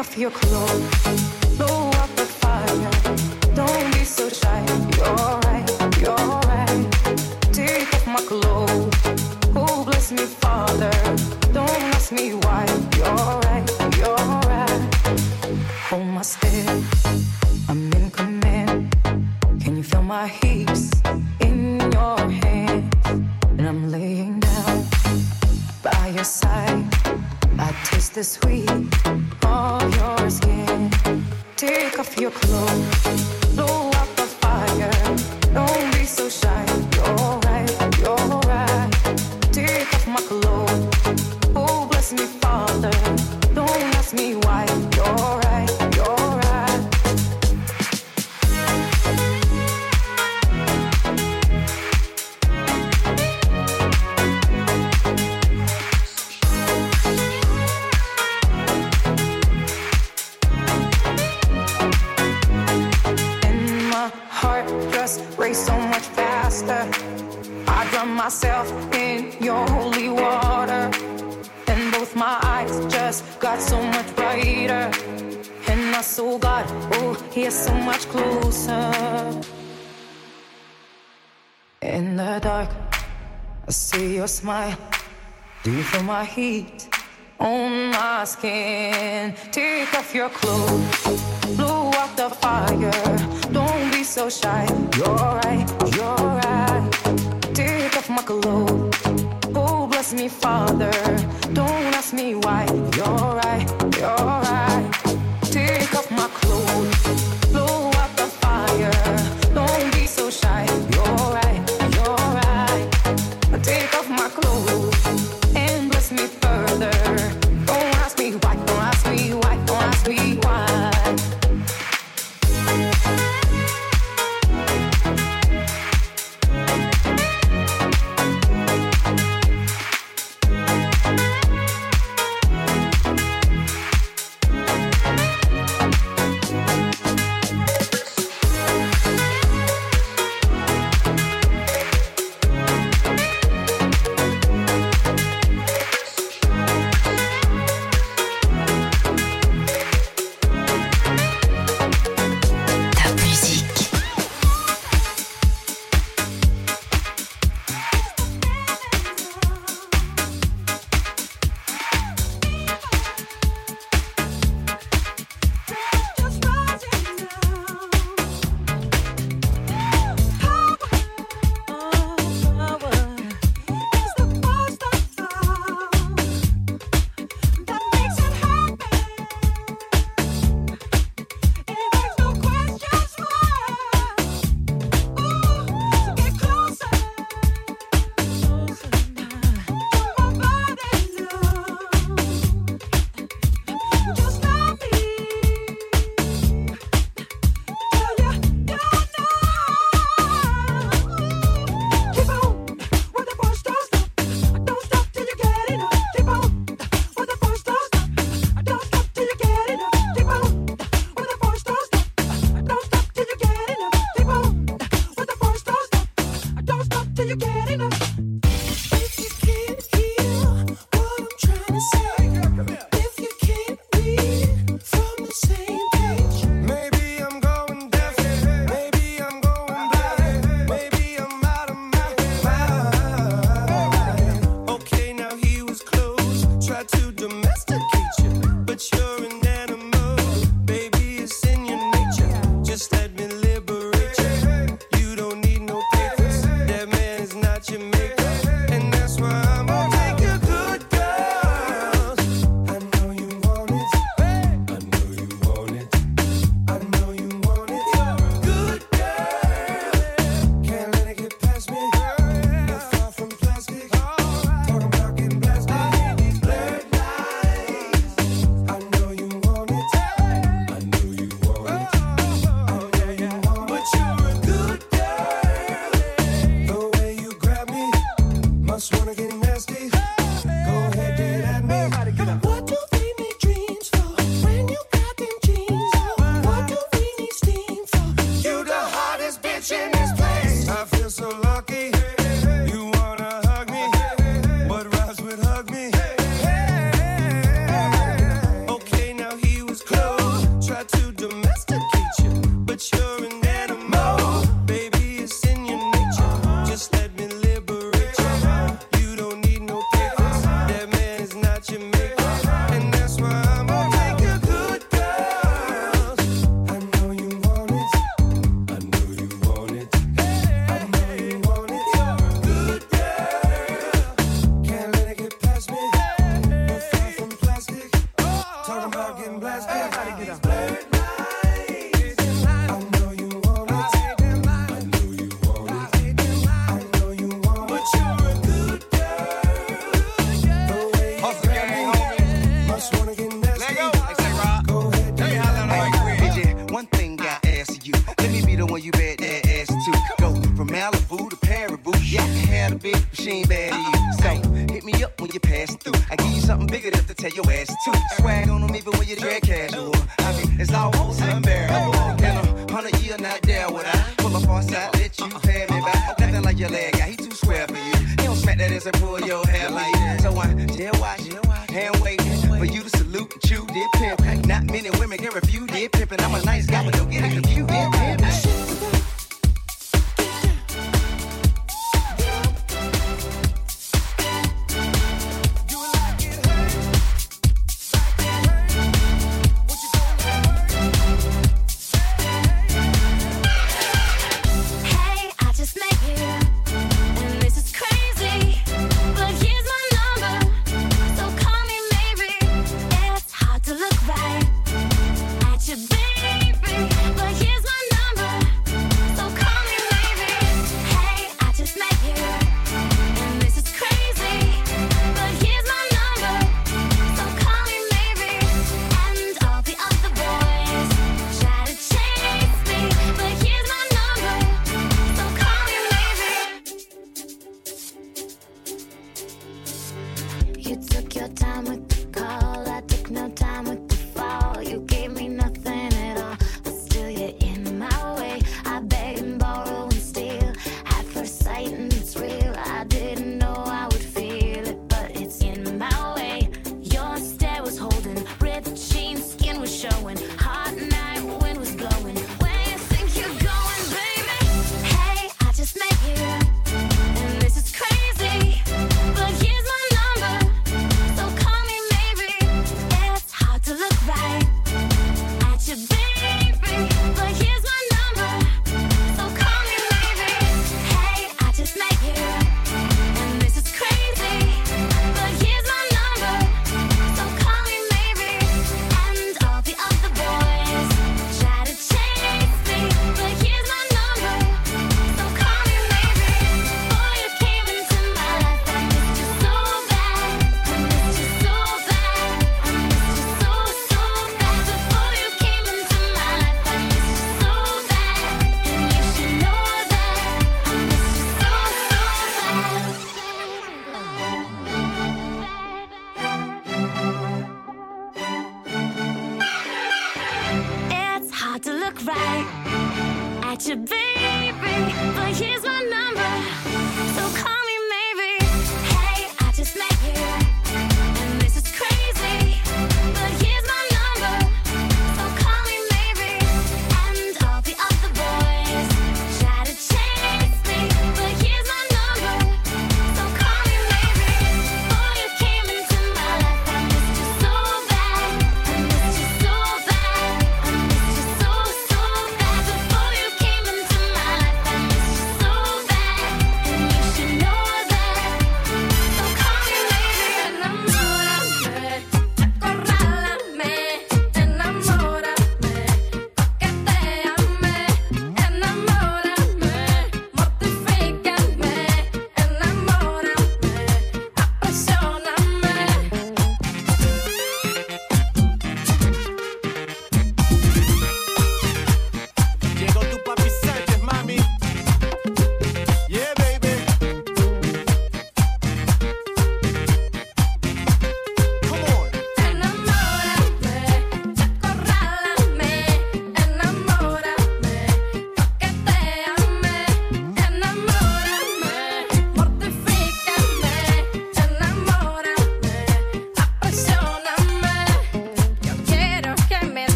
off your clothes. heat on my skin. Take off your clothes.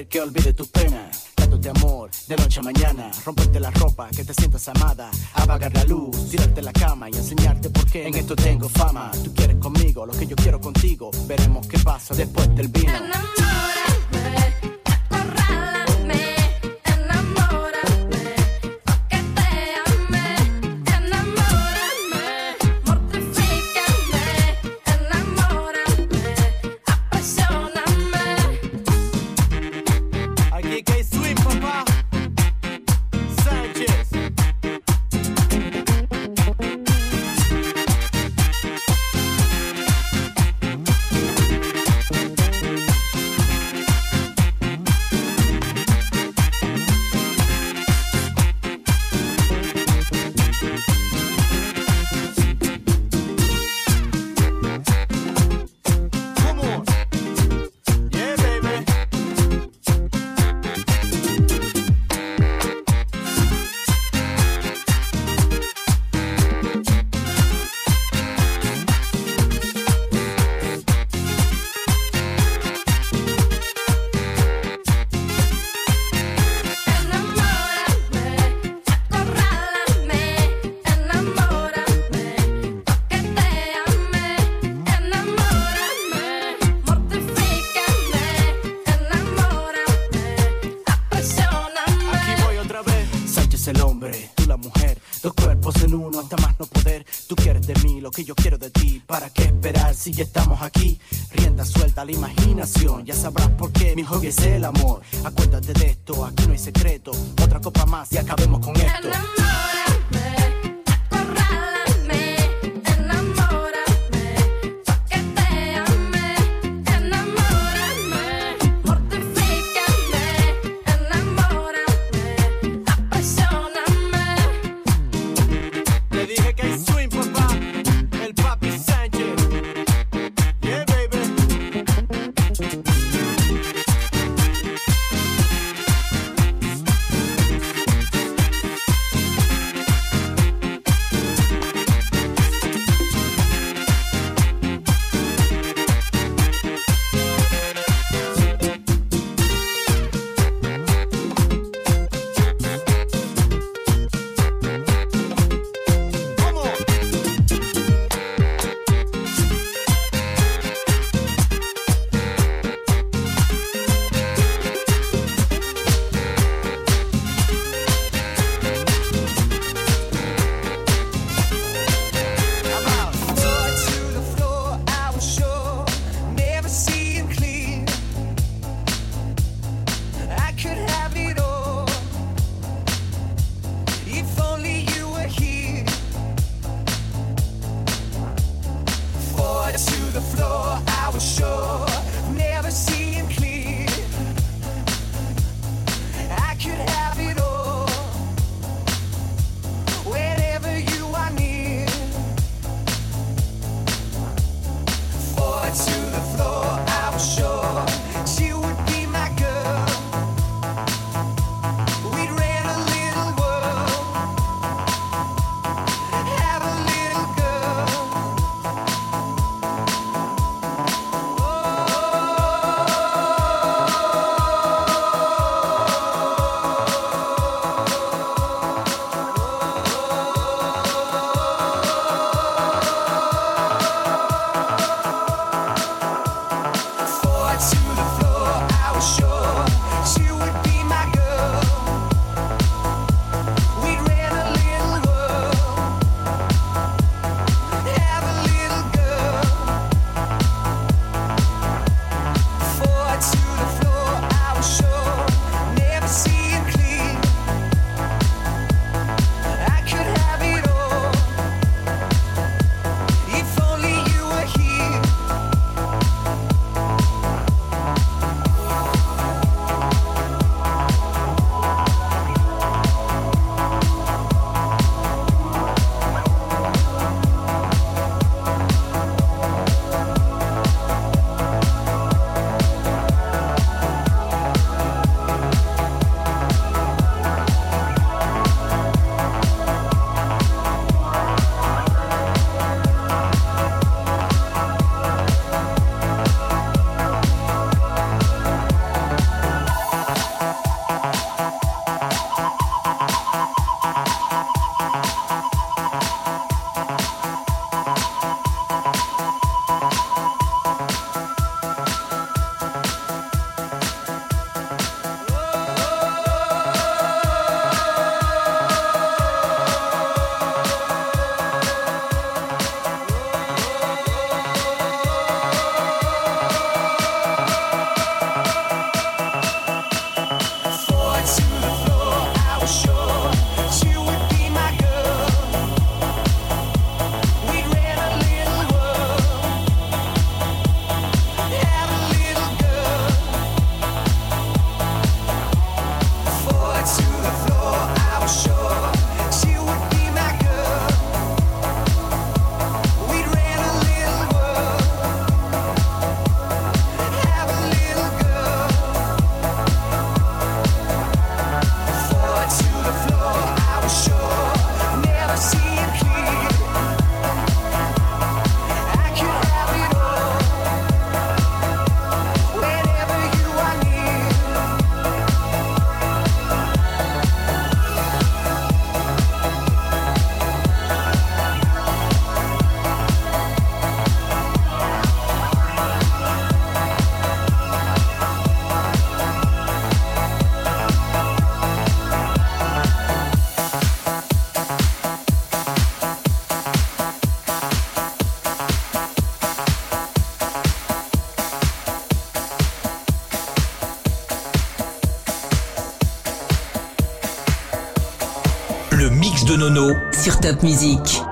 Hacer que olvide sur Top Music.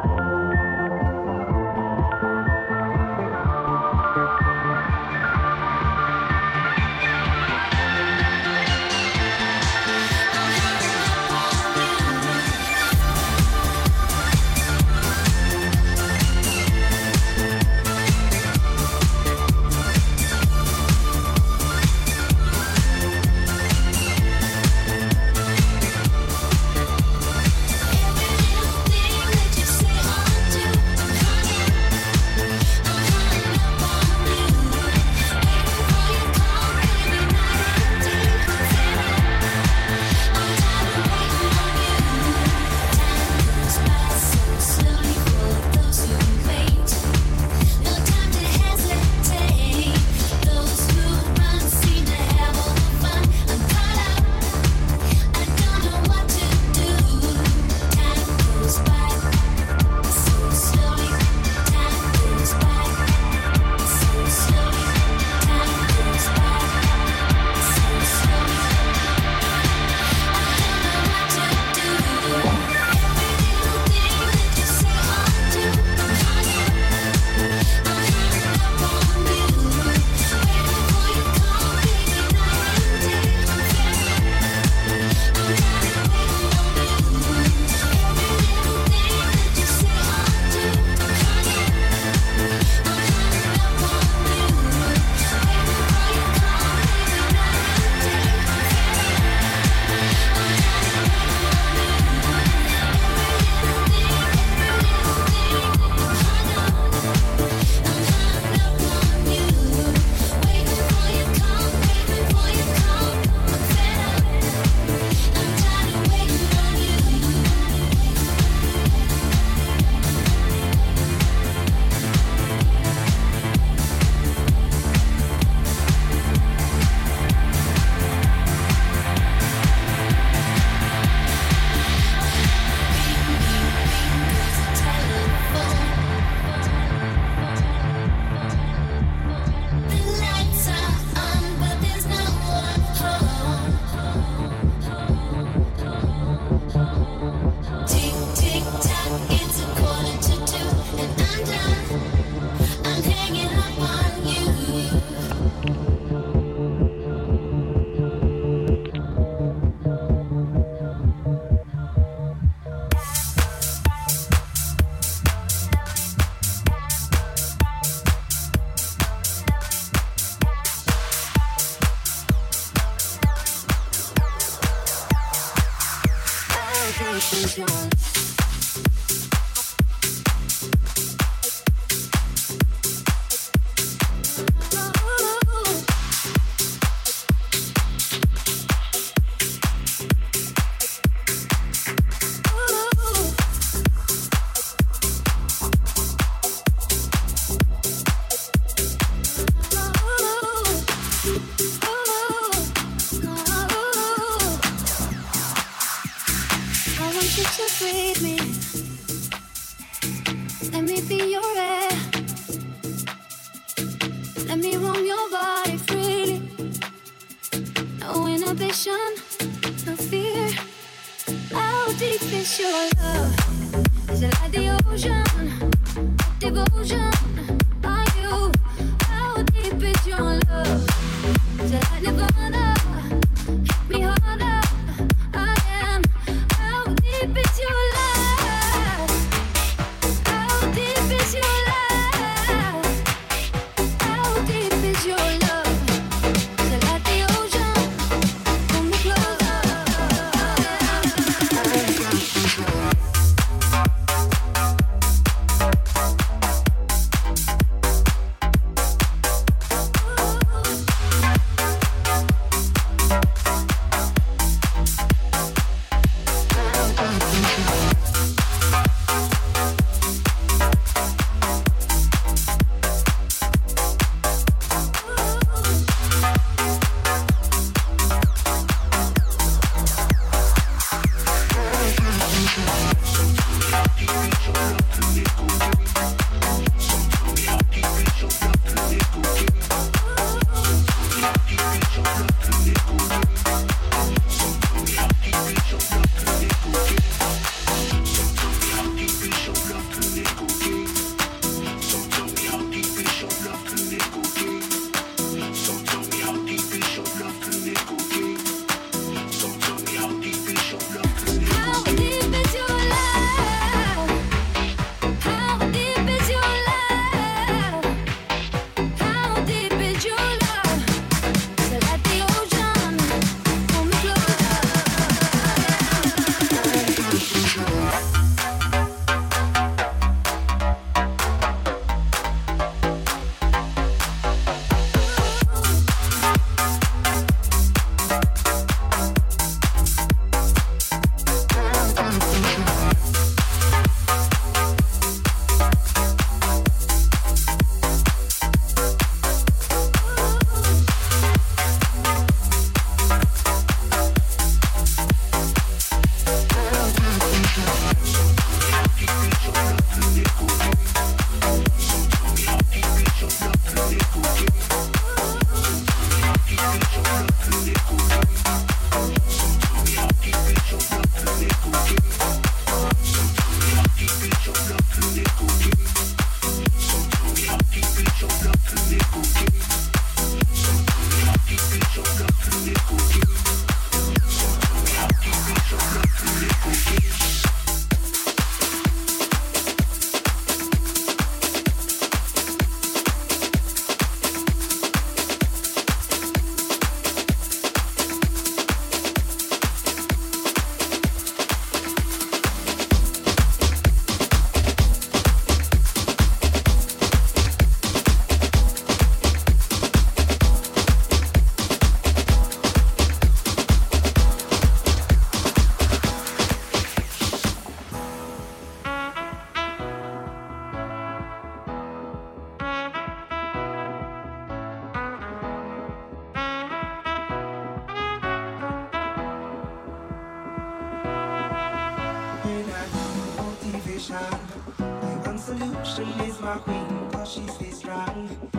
She is my queen, cause she stays strong.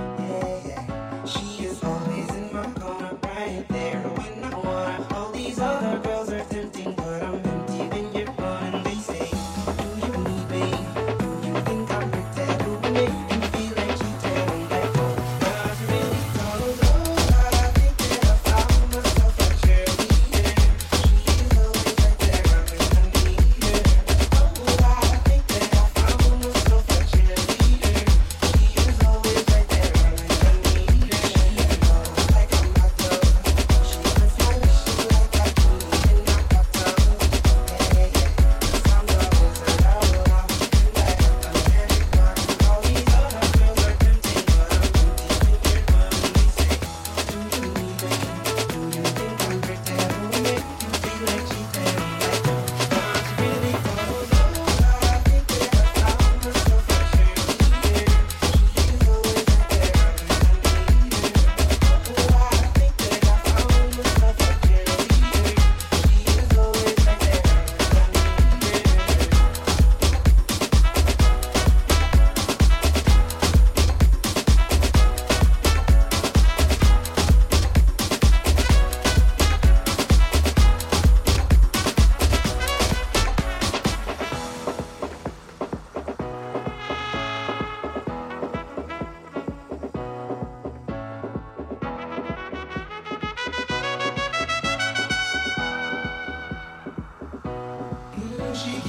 she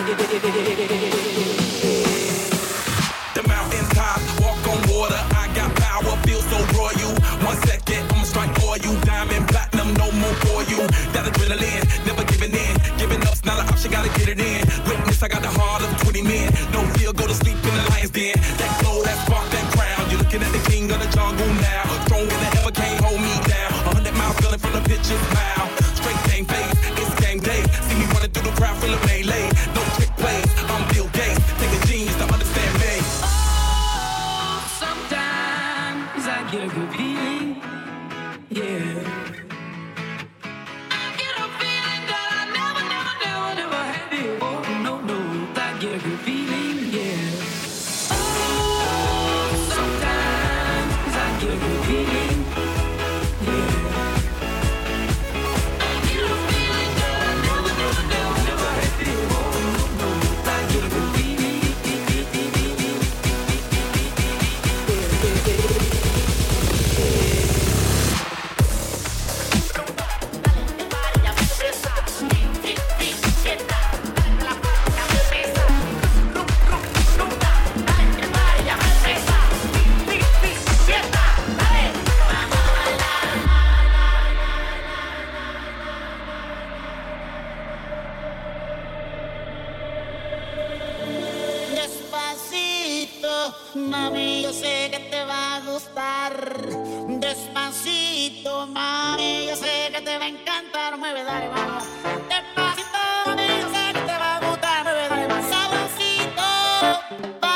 The mountain top, walk on water. I got power, feel so royal. One second, I'ma strike for you. Diamond, platinum, no more for you. That adrenaline, never giving in. Giving up's not an option, gotta get it in. Witness, I got the heart of 20 men. No fear, go to sleep in the lion's den. That Bye.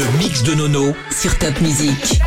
Le mix de Nono sur Top Music.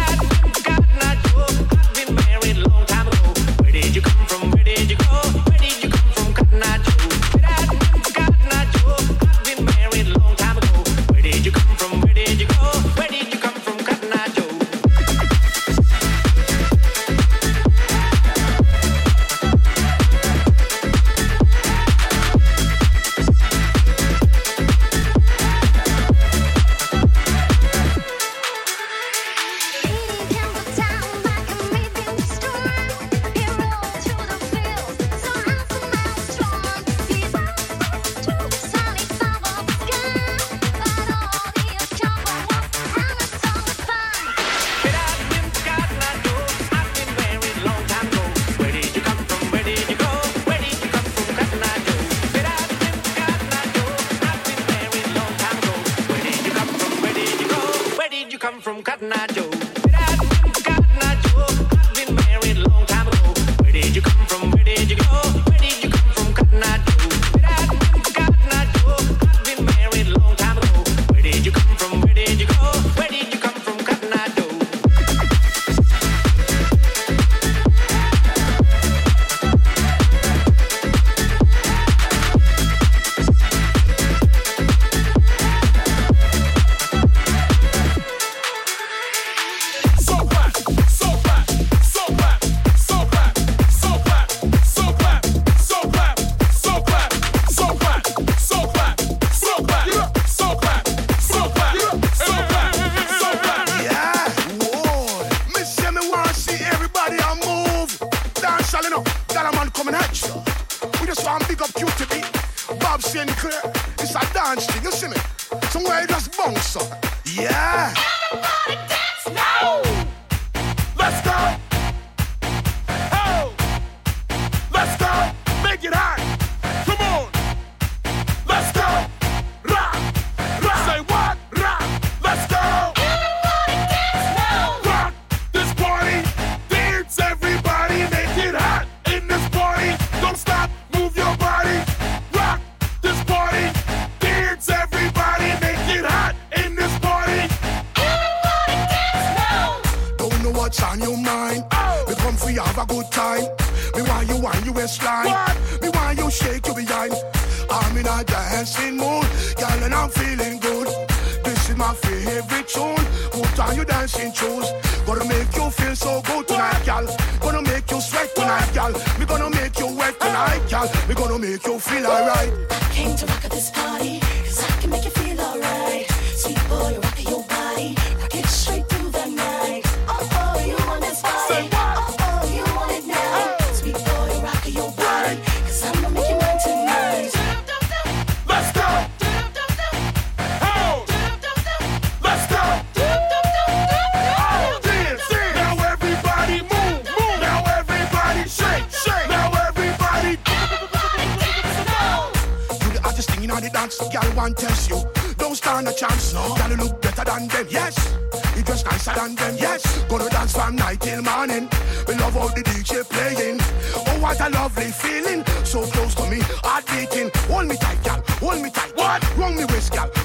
want big up Cutee B, Bob Sinclar. It's a dance thing, you see me? Somewhere you just bounce up. Yeah.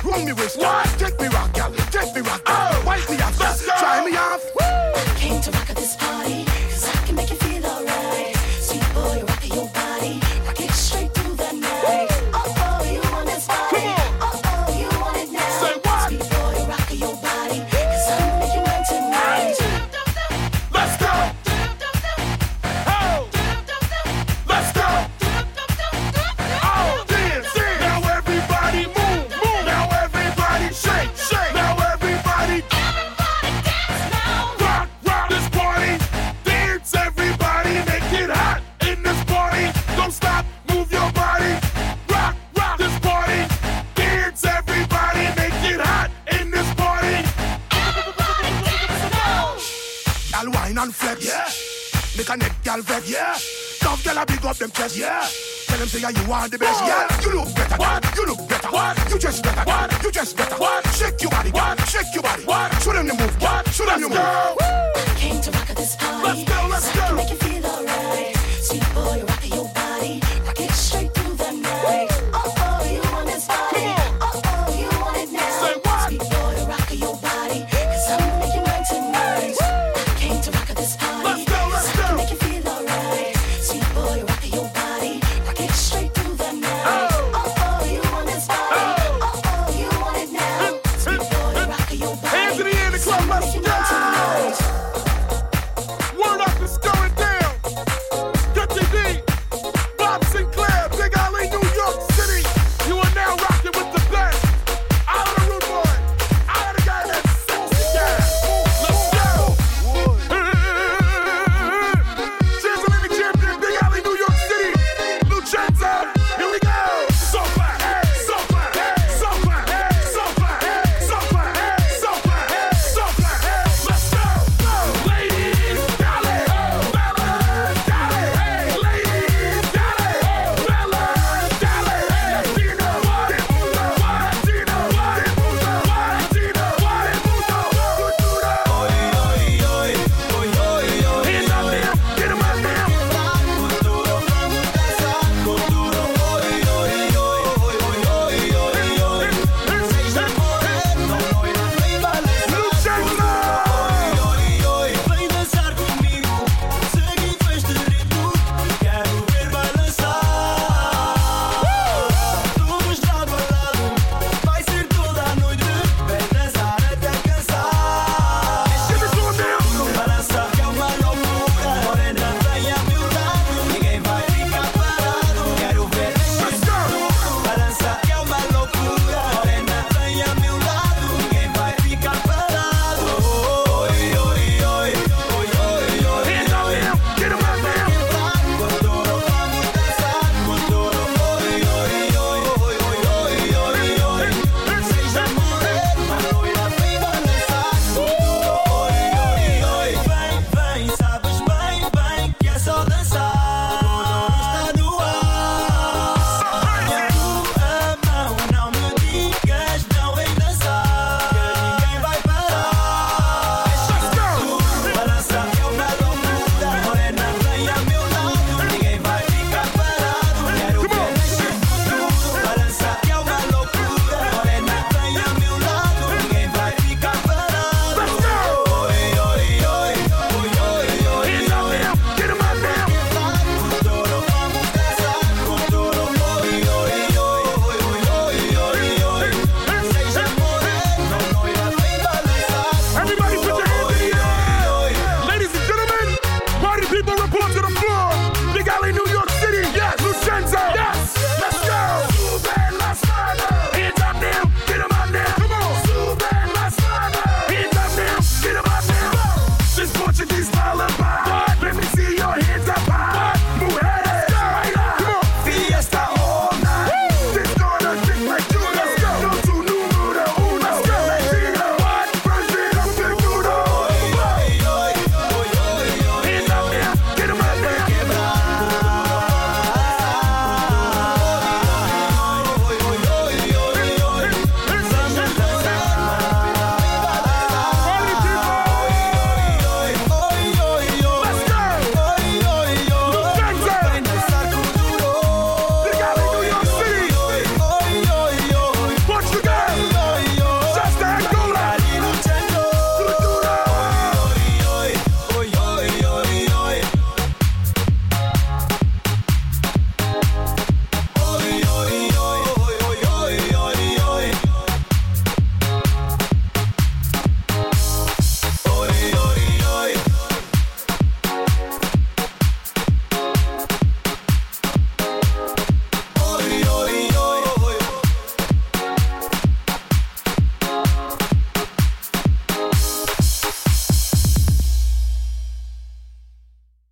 Run me with what? Take me rock, girl, take me rock. Girl. Oh. Girl, I big up them chest. Yeah. Tell them say yeah, you are the best. Yeah. You look better. What? You look better. What? You just better. What? You just better. What? Shake your body. What? Shake your body. What? Show them the move. What? Show them the move. Go. Woo. Came to rock at this party. Let's go. Let's so go.